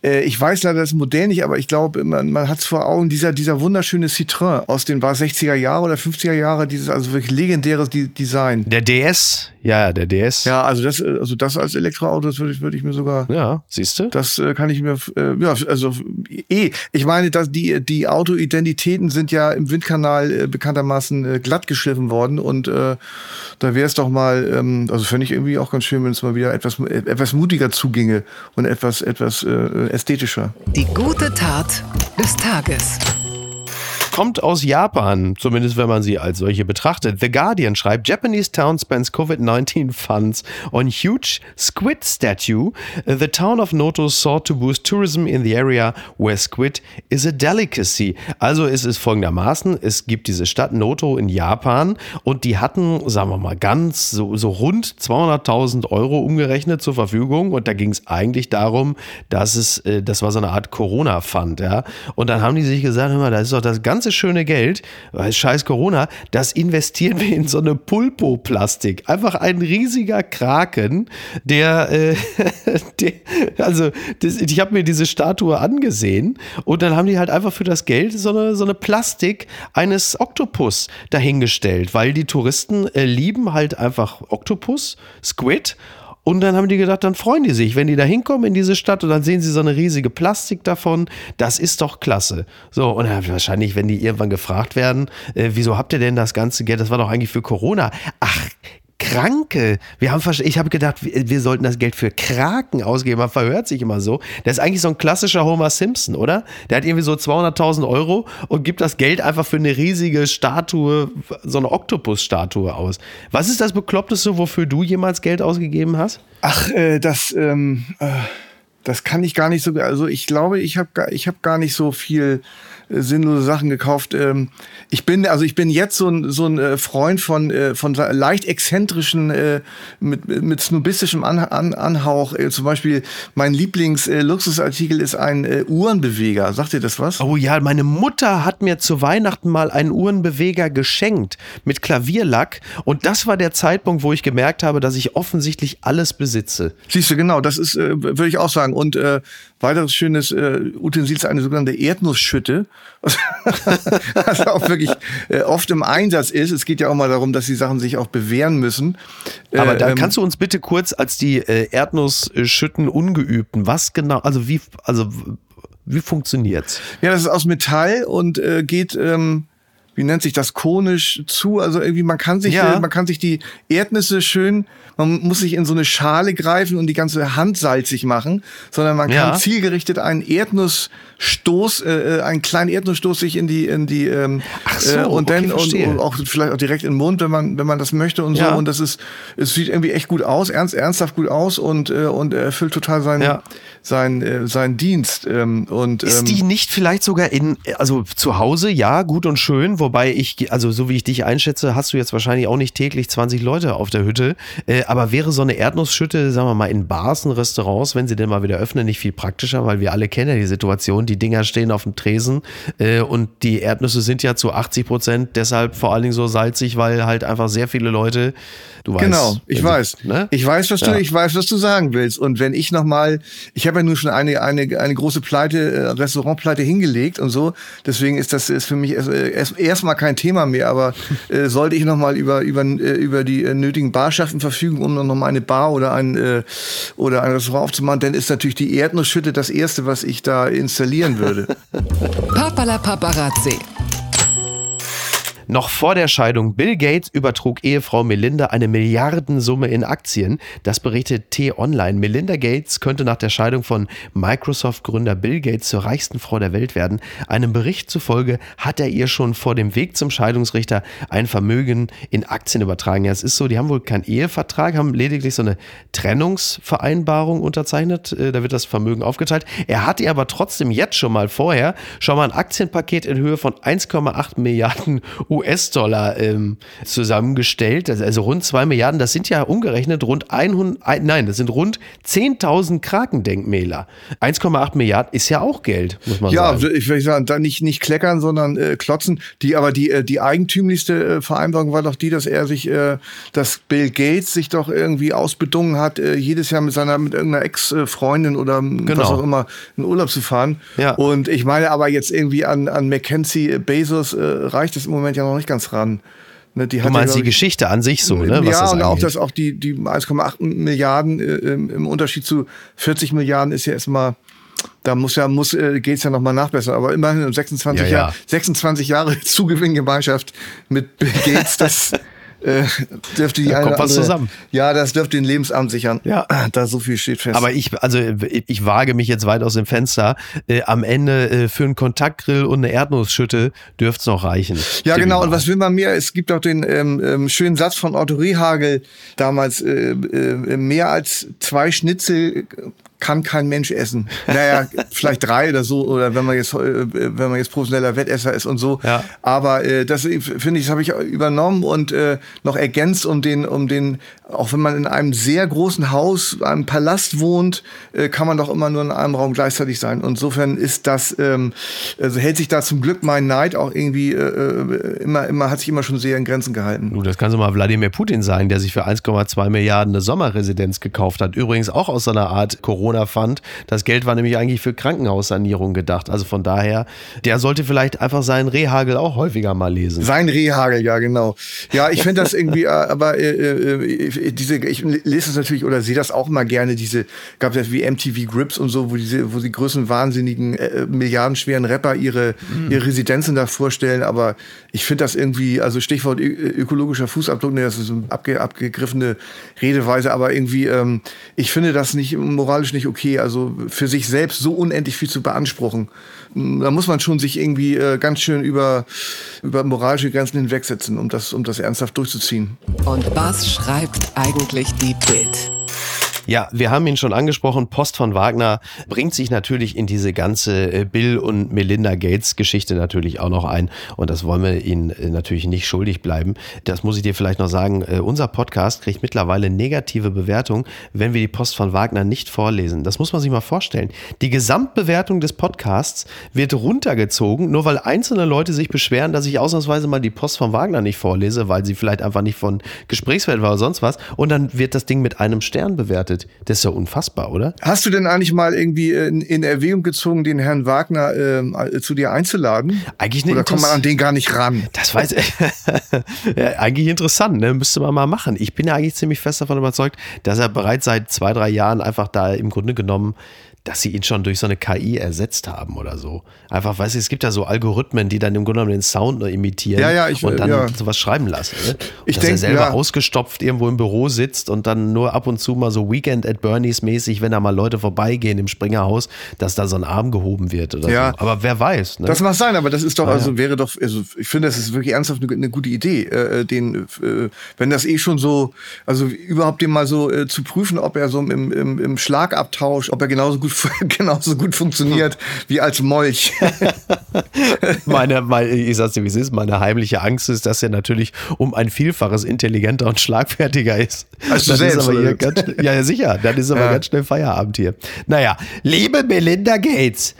Äh, ich weiß leider das Modell nicht, aber ich glaube, man, man hat es vor Augen, dieser, dieser wunderschöne Citroën aus den war 60er Jahre oder 50er Jahre, dieses also wirklich legendäres Design. Der DS, ja, der DS. Ja, also das, also das als Elektroauto, das würde ich, würde ich mir sogar. Ja, siehst du? Das äh, kann ich mir, äh, ja, also eh. Ich meine, dass die, die Autoidentitäten sind ja im Windkanal äh, bekanntermaßen äh, glatt geschliffen worden und äh, da wäre es doch mal, ähm, also fände ich irgendwie auch ganz schön, wenn es mal wieder etwas, etwas mutiger zuginge und etwas, etwas äh, ästhetischer. Die gute Tat des Tages kommt aus Japan, zumindest wenn man sie als solche betrachtet. The Guardian schreibt, Japanese town spends COVID-19 funds on huge squid statue. The town of Noto sought to boost tourism in the area where squid is a delicacy. Also ist es folgendermaßen, es gibt diese Stadt Noto in Japan und die hatten, sagen wir mal, ganz so, so rund 200.000 Euro umgerechnet zur Verfügung und da ging es eigentlich darum, dass es, äh, das war so eine Art Corona-Fund, ja. Und dann haben die sich gesagt, hör mal, das ist doch das ganz ganze schöne Geld, weil scheiß Corona, das investieren wir in so eine Pulpo-Plastik. Einfach ein riesiger Kraken, der, äh, der also das, ich habe mir diese Statue angesehen und dann haben die halt einfach für das Geld so eine, so eine Plastik eines Oktopus dahingestellt, weil die Touristen äh, lieben halt einfach Oktopus, Squid und dann haben die gedacht, dann freuen die sich, wenn die da hinkommen in diese Stadt und dann sehen sie so eine riesige Plastik davon. Das ist doch klasse. So, und dann wahrscheinlich, wenn die irgendwann gefragt werden, äh, wieso habt ihr denn das ganze Geld? Das war doch eigentlich für Corona. Ach, Kranke. Wir haben, ich habe gedacht, wir sollten das Geld für Kraken ausgeben. Man verhört sich immer so. Der ist eigentlich so ein klassischer Homer Simpson, oder? Der hat irgendwie so 200.000 Euro und gibt das Geld einfach für eine riesige Statue, so eine Oktopus-Statue aus. Was ist das Bekloppteste, wofür du jemals Geld ausgegeben hast? Ach, äh, das, ähm, äh, das kann ich gar nicht so. Also ich glaube, ich habe ich hab gar nicht so viel sinnlose Sachen gekauft. Ähm, ich bin, also ich bin jetzt so ein, so ein äh, Freund von, äh, von leicht exzentrischen, äh, mit, mit snobistischem An An Anhauch. Zum Beispiel mein Lieblings-Luxusartikel ist ein Uhrenbeweger. Sagt ihr das was? Oh ja, meine Mutter hat mir zu Weihnachten mal einen Uhrenbeweger geschenkt mit Klavierlack. Und das war der Zeitpunkt, wo ich gemerkt habe, dass ich offensichtlich alles besitze. Siehst du, genau, das ist, würde ich auch sagen. Und äh, weiteres schönes äh, Utensil ist eine sogenannte Erdnussschütte. was auch wirklich äh, oft im Einsatz ist. Es geht ja auch mal darum, dass die Sachen sich auch bewähren müssen. Aber da ähm, kannst du uns bitte kurz als die äh, Erdnussschütten Ungeübten, was genau, also wie, also wie funktioniert's? Ja, das ist aus Metall und äh, geht ähm, wie nennt sich das, konisch zu. Also irgendwie, man kann sich, ja. man kann sich die Erdnüsse schön, man muss sich in so eine Schale greifen und die ganze Hand salzig machen, sondern man kann ja. zielgerichtet einen Erdnussstoß, äh, äh, einen kleinen Erdnussstoß sich in die, in die, ähm, Ach so, äh, und okay, dann und, und, auch vielleicht auch direkt in den Mund, wenn man, wenn man das möchte und so. Ja. Und das ist, es sieht irgendwie echt gut aus, ernst, ernsthaft gut aus und, äh, und erfüllt total seinen, ja. seinen, äh, seinen Dienst. Ähm, und, ähm, ist die nicht vielleicht sogar in, also zu Hause, ja, gut und schön, wobei ich, also so wie ich dich einschätze, hast du jetzt wahrscheinlich auch nicht täglich 20 Leute auf der Hütte. Äh, aber wäre so eine Erdnussschütte, sagen wir mal, in Bars und Restaurants, wenn sie denn mal wieder öffnen, nicht viel praktischer, weil wir alle kennen ja die Situation, die Dinger stehen auf dem Tresen äh, und die Erdnüsse sind ja zu 80 Prozent deshalb vor allen Dingen so salzig, weil halt einfach sehr viele Leute, du weißt. Genau, ich weiß. Sie, ne? Ich weiß, was du, ich weiß, was du sagen willst. Und wenn ich nochmal, ich habe ja nur schon eine, eine, eine große Pleite, äh, Restaurantpleite hingelegt und so, deswegen ist das ist für mich erst, erstmal kein Thema mehr, aber äh, sollte ich nochmal über, über, äh, über die äh, nötigen Barschaften verfügen, um dann nochmal eine Bar oder ein, äh, oder ein Restaurant aufzumachen, dann ist natürlich die Erdnussschütte das erste, was ich da installieren würde. Papala Paparazzi. Noch vor der Scheidung Bill Gates übertrug Ehefrau Melinda eine Milliardensumme in Aktien. Das berichtet T-Online. Melinda Gates könnte nach der Scheidung von Microsoft-Gründer Bill Gates zur reichsten Frau der Welt werden. Einem Bericht zufolge hat er ihr schon vor dem Weg zum Scheidungsrichter ein Vermögen in Aktien übertragen. Ja, es ist so, die haben wohl keinen Ehevertrag, haben lediglich so eine Trennungsvereinbarung unterzeichnet. Äh, da wird das Vermögen aufgeteilt. Er hat ihr aber trotzdem jetzt schon mal vorher schon mal ein Aktienpaket in Höhe von 1,8 Milliarden US-Dollar ähm, zusammengestellt. Also, also rund 2 Milliarden. Das sind ja umgerechnet rund 100, nein, das sind rund 10.000 Krakendenkmäler. 1,8 Milliarden ist ja auch Geld, muss man ja, sagen. Ja, ich will sagen, da nicht, nicht kleckern, sondern äh, klotzen. Die, aber die, äh, die eigentümlichste äh, Vereinbarung war doch die, dass er sich, äh, dass Bill Gates sich doch irgendwie ausbedungen hat, äh, jedes Jahr mit seiner, mit irgendeiner Ex-Freundin oder genau. was auch immer in Urlaub zu fahren. Ja. Und ich meine aber jetzt irgendwie an, an Mackenzie Bezos äh, reicht es im Moment ja ja noch nicht ganz ran. Ne, du meinst ja, die Geschichte an sich so, ne? ja, und auch, dass auch die, die 1,8 Milliarden äh, im Unterschied zu 40 Milliarden ist ja erstmal, da muss ja, muss, äh, geht's ja nochmal nachbessern. Aber immerhin 26, ja, ja. Jahr, 26 Jahre Zugewinngemeinschaft mit Bill Gates, das, äh, dürfte die da kommt was zusammen. Ja, das dürfte den Lebensamt sichern. Ja, da so viel steht fest. Aber ich, also ich wage mich jetzt weit aus dem Fenster. Äh, am Ende äh, für einen Kontaktgrill und eine Erdnussschütte dürfte es noch reichen. Ja, genau. Und was will man mehr? Es gibt auch den ähm, ähm, schönen Satz von Otto Rehagel damals: äh, äh, mehr als zwei Schnitzel kann kein Mensch essen. Naja, vielleicht drei oder so, oder wenn man jetzt, äh, wenn man jetzt professioneller Wettesser ist und so. Ja. Aber äh, das finde ich, das habe ich übernommen und äh, noch ergänzt um den, um den, auch wenn man in einem sehr großen Haus, einem Palast wohnt, äh, kann man doch immer nur in einem Raum gleichzeitig sein. Und insofern ist das, ähm, also hält sich da zum Glück mein Neid auch irgendwie äh, äh immer, immer, hat sich immer schon sehr in Grenzen gehalten. Du, das kannst du mal Wladimir Putin sagen, der sich für 1,2 Milliarden eine Sommerresidenz gekauft hat. Übrigens auch aus so einer Art Corona Corona-Fund. Das Geld war nämlich eigentlich für Krankenhaussanierung gedacht. Also von daher, der sollte vielleicht einfach seinen Rehagel auch häufiger mal lesen. Sein Rehagel, ja, genau. Ja, ich finde das irgendwie, äh, aber äh, äh, diese, ich lese das natürlich oder sehe das auch mal gerne, diese, gab es ja wie MTV Grips und so, wo diese, wo die größten wahnsinnigen, äh, milliardenschweren Rapper ihre, mhm. ihre Residenzen da vorstellen. Aber ich finde das irgendwie, also Stichwort ökologischer Fußabdruck, ne, das ist eine abge, abgegriffene Redeweise, aber irgendwie, ähm, ich finde das nicht moralisch nicht nicht okay. Also für sich selbst so unendlich viel zu beanspruchen, da muss man schon sich irgendwie äh, ganz schön über, über moralische Grenzen hinwegsetzen, um das, um das ernsthaft durchzuziehen. Und was schreibt eigentlich die Bild? Ja, wir haben ihn schon angesprochen. Post von Wagner bringt sich natürlich in diese ganze äh, Bill und Melinda Gates Geschichte natürlich auch noch ein. Und das wollen wir Ihnen äh, natürlich nicht schuldig bleiben. Das muss ich dir vielleicht noch sagen. Äh, unser Podcast kriegt mittlerweile negative Bewertung, wenn wir die Post von Wagner nicht vorlesen. Das muss man sich mal vorstellen. Die Gesamtbewertung des Podcasts wird runtergezogen, nur weil einzelne Leute sich beschweren, dass ich ausnahmsweise mal die Post von Wagner nicht vorlese, weil sie vielleicht einfach nicht von Gesprächswert war oder sonst was. Und dann wird das Ding mit einem Stern bewertet. Geheiratet. Das ist ja unfassbar, oder? Hast du denn eigentlich mal irgendwie in, in Erwägung gezogen, den Herrn Wagner äh, zu dir einzuladen? Eigentlich nicht. Oder kommt man an den gar nicht ran? Das weiß ich. ja, eigentlich interessant, ne? Müsste man mal machen. Ich bin ja eigentlich ziemlich fest davon überzeugt, dass er bereits seit zwei, drei Jahren einfach da im Grunde genommen dass sie ihn schon durch so eine KI ersetzt haben oder so. Einfach, weißt du, es gibt ja so Algorithmen, die dann im Grunde genommen den Sound nur imitieren ja, ja, ich, und dann ja. sowas schreiben lassen. Ne? ich dass denk, er selber ja. ausgestopft irgendwo im Büro sitzt und dann nur ab und zu mal so Weekend at Bernie's mäßig, wenn da mal Leute vorbeigehen im Springerhaus, dass da so ein Arm gehoben wird oder Ja. so. Aber wer weiß. Ne? Das mag sein, aber das ist doch, Ah, also wäre doch, also ich finde, das ist wirklich ernsthaft eine, eine gute Idee, äh, den, äh, wenn das eh schon so, also überhaupt den mal so äh, zu prüfen, ob er so im, im, im Schlagabtausch, ob er genauso gut, genauso gut funktioniert wie als Molch. meine, meine, ich sag's dir, wie es ist, meine heimliche Angst ist, dass er natürlich um ein Vielfaches intelligenter und schlagfertiger ist. Als du Dann selbst, ist aber hier ganz, ja, sicher. Dann ist aber Ja. ganz schnell Feierabend hier. Naja, liebe Melinda Gates.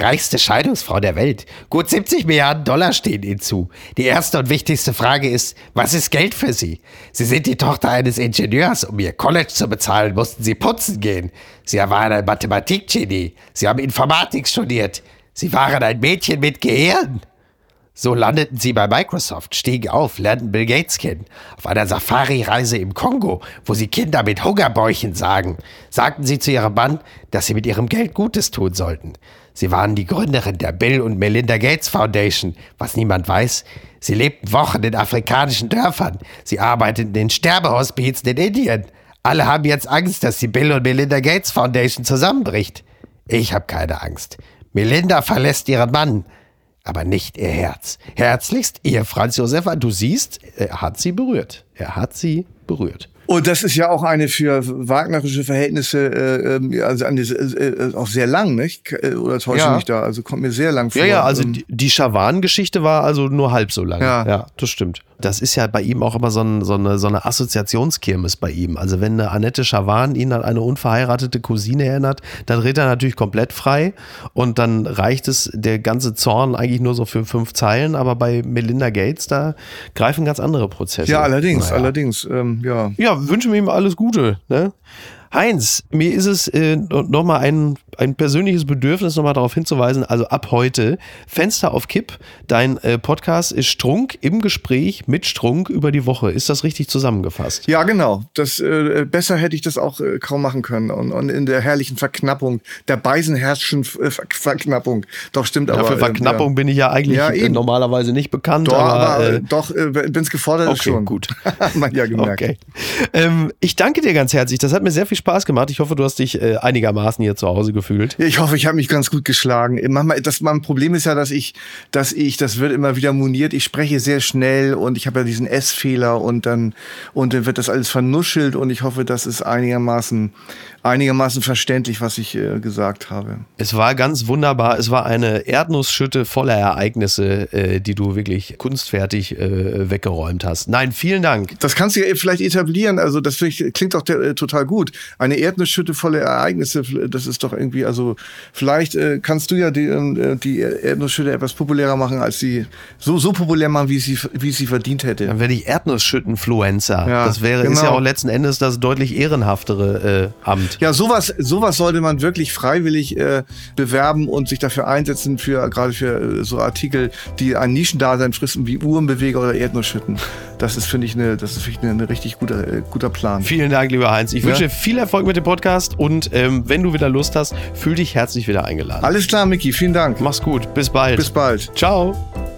Reichste Scheidungsfrau der Welt. Gut 70 Milliarden Dollar stehen Ihnen zu. Die erste und wichtigste Frage ist, was ist Geld für Sie? Sie sind die Tochter eines Ingenieurs. Um Ihr College zu bezahlen, mussten Sie putzen gehen. Sie waren ein Mathematikgenie. Sie haben Informatik studiert. Sie waren ein Mädchen mit Gehirn. So landeten sie bei Microsoft, stiegen auf, lernten Bill Gates kennen. Auf einer Safari-Reise im Kongo, wo sie Kinder mit Hungerbäuchen sagen, sagten sie zu ihrem Mann, dass sie mit ihrem Geld Gutes tun sollten. Sie waren die Gründerin der Bill und Melinda Gates Foundation. Was niemand weiß, sie lebten Wochen in afrikanischen Dörfern. Sie arbeiteten in Sterbehospizen in Indien. Alle haben jetzt Angst, dass die Bill und Melinda Gates Foundation zusammenbricht. Ich habe keine Angst. Melinda verlässt ihren Mann aber nicht ihr Herz. Herzlichst, ihr Franz Josefa, du siehst, er hat sie berührt. Er hat sie berührt. Und das ist ja auch eine für wagnerische Verhältnisse, äh, ähm, also eine, äh, äh, auch sehr lang, nicht? Äh, Oder täusche Ja. ich mich da? Also kommt mir sehr lang vor. Ja, ja, also Ähm, die, die Schawan-Geschichte war also nur halb so lang. Ja. ja, das stimmt. Das ist ja bei ihm auch immer so, ein, so, eine, so eine Assoziationskirmes bei ihm. Also wenn eine Annette Schawan ihn an eine unverheiratete Cousine erinnert, dann dreht er natürlich komplett frei und dann reicht es der ganze Zorn eigentlich nur so für fünf Zeilen, aber bei Melinda Gates, da greifen ganz andere Prozesse. ja, allerdings, Naja. allerdings, ähm, ja. Ja, wünschen wir ihm alles Gute. Ne? Heinz, mir ist es äh, nochmal ein, ein persönliches Bedürfnis, nochmal darauf hinzuweisen, also ab heute, Fenster auf Kipp, dein äh, Podcast ist Strunk im Gespräch mit Strunk über die Woche. Ist das richtig zusammengefasst? Ja, genau. Das, äh, besser hätte ich das auch äh, kaum machen können. Und, und in der herrlichen Verknappung, der Beisenherrschen äh, Ver Verknappung. Doch, stimmt aber. Ja, für Verknappung äh, bin ich ja eigentlich Ja, äh, normalerweise nicht bekannt. Doch, aber, aber, äh, doch, wenn es gefordert ist okay, schon. gut. Man ja gemerkt. Okay. Ähm, ich danke dir ganz herzlich. Das hat mir sehr viel Spaß gemacht. Ich hoffe, du hast dich äh, einigermaßen hier zu Hause gefühlt. Ich hoffe, ich habe mich ganz gut geschlagen. Manchmal, das, mein Problem ist ja, dass ich, dass ich, das wird immer wieder moniert, ich spreche sehr schnell und ich habe ja diesen S-Fehler und dann, und dann wird das alles vernuschelt und ich hoffe, das ist einigermaßen, einigermaßen verständlich, was ich äh, gesagt habe. Es war ganz wunderbar. Es war eine Erdnussschütte voller Ereignisse, äh, die du wirklich kunstfertig äh, weggeräumt hast. Nein, vielen Dank. Das kannst du ja vielleicht etablieren. Also das ich, klingt doch der, äh, total gut. Eine Erdnussschütte voller Ereignisse, das ist doch irgendwie, also vielleicht äh, kannst du ja die, äh, die Erdnussschütte etwas populärer machen, als sie so so populär machen, wie sie wie sie verdient hätte. Dann werde ich Erdnussschüttenfluencer. Ja, das wäre ist genau. ja auch letzten Endes das deutlich ehrenhaftere äh, Amt. Ja, sowas, sowas sollte man wirklich freiwillig äh, bewerben und sich dafür einsetzen, für gerade für äh, so Artikel, die ein Nischendasein fristen, wie Uhrenbeweger oder Erdnussschütten. Das ist, finde ich, eine, das ist finde ich, eine, richtig guter, äh, guter Plan. Vielen Dank, lieber Heinz. Ich Ja. wünsche viel Erfolg mit dem Podcast und ähm, wenn du wieder Lust hast, fühl dich herzlich wieder eingeladen. Alles klar, Micky, vielen Dank. Mach's gut. Bis bald. Bis bald. Ciao.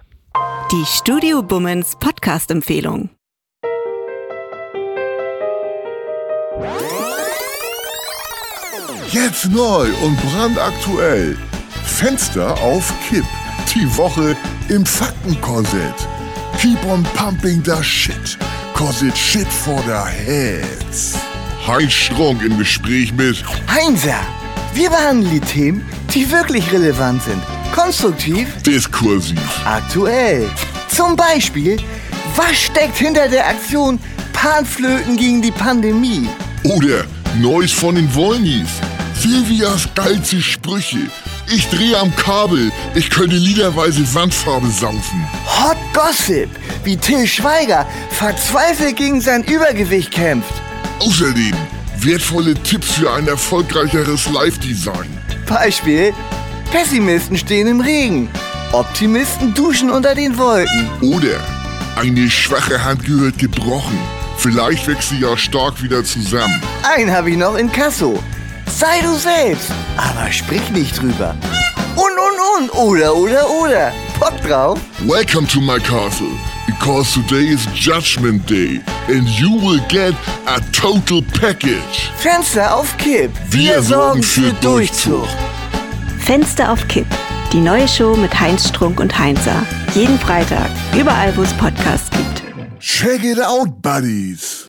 Die Studio Bummens Podcast-Empfehlung. Jetzt neu und brandaktuell. Fenster auf Kipp. Die Woche im Faktenkorsett. Keep on pumping the shit. Cause it's shit for the heads. Heinz Strunk im Gespräch mit Heinzer. Wir behandeln die Themen, die wirklich relevant sind. Konstruktiv, Diskursiv, aktuell. Zum Beispiel, was steckt hinter der Aktion Panflöten gegen die Pandemie? Oder Neues von den Wollnies. Silvias geilste Sprüche. Ich drehe am Kabel. Ich könnte liederweise Wandfarbe saufen. Hot Gossip, wie Till Schweiger verzweifelt gegen sein Übergewicht kämpft. Außerdem wertvolle Tipps für ein erfolgreicheres Live-Design. Beispiel, Pessimisten stehen im Regen. Optimisten duschen unter den Wolken. Oder eine schwache Hand gehört gebrochen. Vielleicht wächst sie ja stark wieder zusammen. Einen habe ich noch in Kasso. Sei du selbst, aber sprich nicht drüber. Und, und, und, oder, oder, oder. Bock drauf? Welcome to my castle, because today is Judgment Day and you will get a total package. Fenster auf Kipp. Wir, Wir sorgen für Durchzug. Fenster auf Kipp. Die neue Show mit Heinz Strunk und Heinzer. Jeden Freitag, überall wo es Podcasts gibt. Check it out, Buddies.